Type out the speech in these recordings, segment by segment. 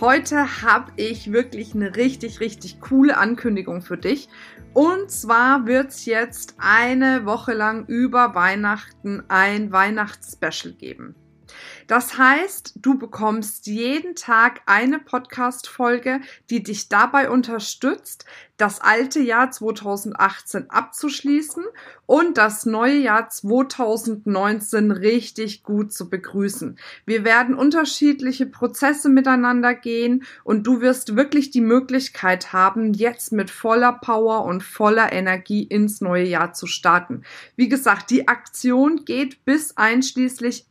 Heute habe ich wirklich eine richtig, richtig coole Ankündigung für dich. Und zwar wird es jetzt eine Woche lang über Weihnachten ein Weihnachtsspecial geben. Das heißt, du bekommst jeden Tag eine Podcast-Folge, die dich dabei unterstützt, das alte Jahr 2018 abzuschließen und das neue Jahr 2019 richtig gut zu begrüßen. Wir werden unterschiedliche Prozesse miteinander gehen und du wirst wirklich die Möglichkeit haben, jetzt mit voller Power und voller Energie ins neue Jahr zu starten. Wie gesagt, die Aktion geht bis einschließlich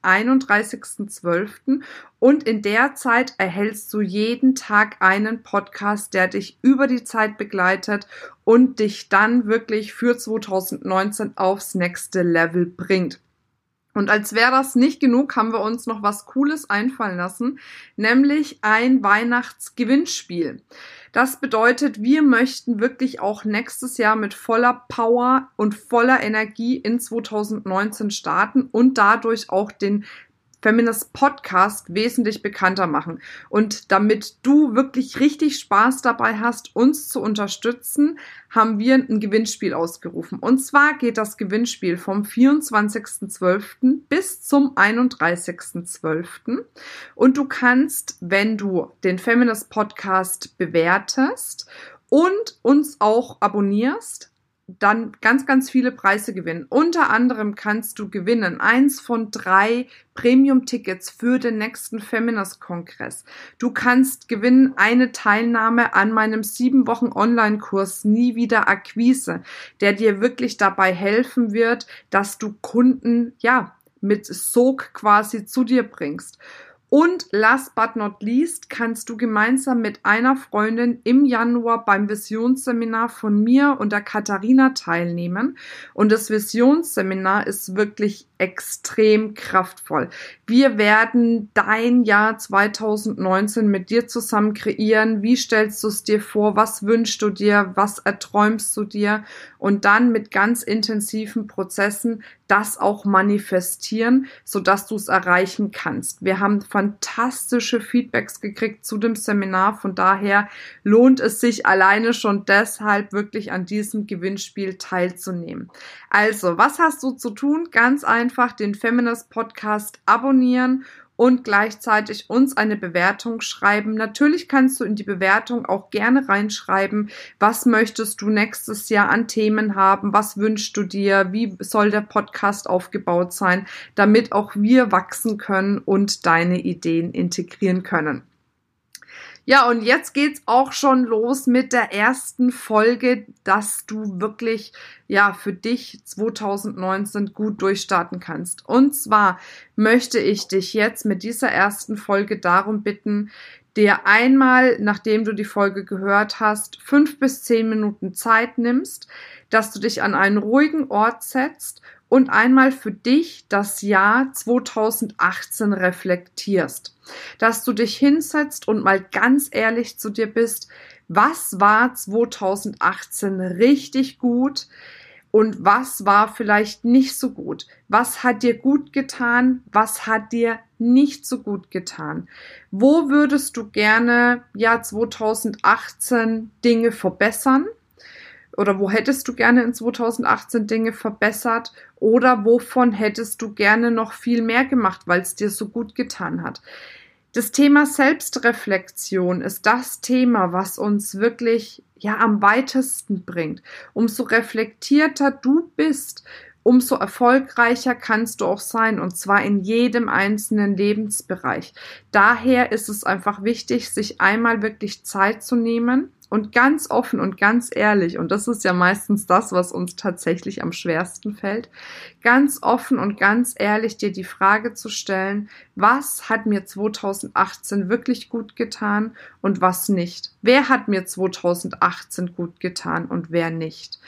31.12. Und in der Zeit erhältst du jeden Tag einen Podcast, der dich über die Zeit begleitet und dich dann wirklich für 2019 aufs nächste Level bringt. Und als wäre das nicht genug, haben wir uns noch was Cooles einfallen lassen, nämlich ein Weihnachtsgewinnspiel. Das bedeutet, wir möchten wirklich auch nächstes Jahr mit voller Power und voller Energie in 2019 starten und dadurch auch den Feminist Podcast wesentlich bekannter machen. Und damit du wirklich richtig Spaß dabei hast, uns zu unterstützen, haben wir ein Gewinnspiel ausgerufen. Und zwar geht das Gewinnspiel vom 24.12. bis zum 31.12. Und du kannst, wenn du den Feminist Podcast bewertest und uns auch abonnierst, dann ganz, ganz viele Preise gewinnen. Unter anderem kannst du gewinnen eins von drei Premium-Tickets für den nächsten Feminist-Kongress. Du kannst gewinnen eine Teilnahme an meinem sieben Wochen Online-Kurs Nie wieder Akquise, der dir wirklich dabei helfen wird, dass du Kunden, ja, mit Sog quasi zu dir bringst. Und last but not least kannst du gemeinsam mit einer Freundin im Januar beim Visionsseminar von mir und der Katharina teilnehmen. Und das Visionsseminar ist wirklich extrem kraftvoll. Wir werden dein Jahr 2019 mit dir zusammen kreieren. Wie stellst du es dir vor? Was wünschst du dir? Was erträumst du dir? Und dann mit ganz intensiven Prozessen das auch manifestieren, sodass du es erreichen kannst. Wir haben fantastische Feedbacks gekriegt zu dem Seminar. Von daher lohnt es sich alleine schon deshalb wirklich an diesem Gewinnspiel teilzunehmen. Also, was hast du zu tun? Ganz einfach einfach den Feminist Podcast abonnieren und gleichzeitig uns eine Bewertung schreiben. Natürlich kannst du in die Bewertung auch gerne reinschreiben, was möchtest du nächstes Jahr an Themen haben, was wünschst du dir, wie soll der Podcast aufgebaut sein, damit auch wir wachsen können und deine Ideen integrieren können. Ja, und jetzt geht's auch schon los mit der ersten Folge, dass du wirklich, ja, für dich 2019 gut durchstarten kannst. Und zwar möchte ich dich jetzt mit dieser ersten Folge darum bitten, dir einmal, nachdem du die Folge gehört hast, fünf bis zehn Minuten Zeit nimmst, dass du dich an einen ruhigen Ort setzt und einmal für dich das Jahr 2018 reflektierst. Dass du dich hinsetzt und mal ganz ehrlich zu dir bist, was war 2018 richtig gut und was war vielleicht nicht so gut? Was hat dir gut getan? Was hat dir nicht so gut getan? Wo würdest du gerne ja 2018 Dinge verbessern? Oder wo hättest du gerne in 2018 Dinge verbessert oder wovon hättest du gerne noch viel mehr gemacht, weil es dir so gut getan hat. Das Thema Selbstreflexion ist das Thema, was uns wirklich ja am weitesten bringt. Umso reflektierter du bist, umso erfolgreicher kannst du auch sein und zwar in jedem einzelnen Lebensbereich. Daher ist es einfach wichtig, sich einmal wirklich Zeit zu nehmen und ganz offen und ganz ehrlich, und das ist ja meistens das, was uns tatsächlich am schwersten fällt, ganz offen und ganz ehrlich dir die Frage zu stellen, was hat mir 2018 wirklich gut getan und was nicht? Wer hat mir 2018 gut getan und wer nicht?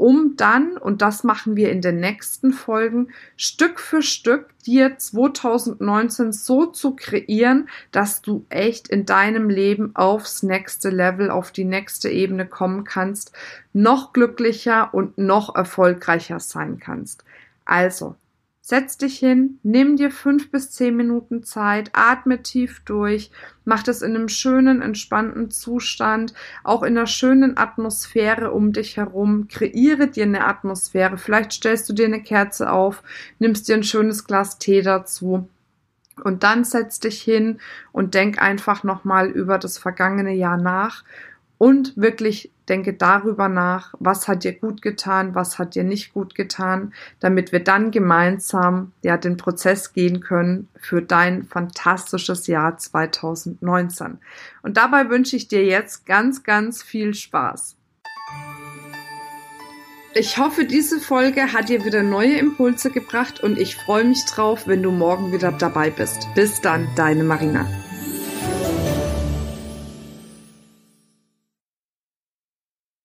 Um dann, und das machen wir in den nächsten Folgen, Stück für Stück dir 2019 so zu kreieren, dass du echt in deinem Leben aufs nächste Level, auf die nächste Ebene kommen kannst, noch glücklicher und noch erfolgreicher sein kannst. Also, Setz dich hin, nimm dir fünf bis zehn Minuten Zeit, atme tief durch, mach das in einem schönen, entspannten Zustand, auch in einer schönen Atmosphäre um dich herum. Kreiere dir eine Atmosphäre. Vielleicht stellst du dir eine Kerze auf, nimmst dir ein schönes Glas Tee dazu. Und dann setz dich hin und denk einfach nochmal über das vergangene Jahr nach und wirklich denke darüber nach, was hat dir gut getan, was hat dir nicht gut getan, damit wir dann gemeinsam ja den Prozess gehen können für dein fantastisches Jahr 2019. Und dabei wünsche ich dir jetzt ganz, ganz viel Spaß. Ich hoffe, diese Folge hat dir wieder neue Impulse gebracht und ich freue mich drauf, wenn du morgen wieder dabei bist. Bis dann, deine Marina.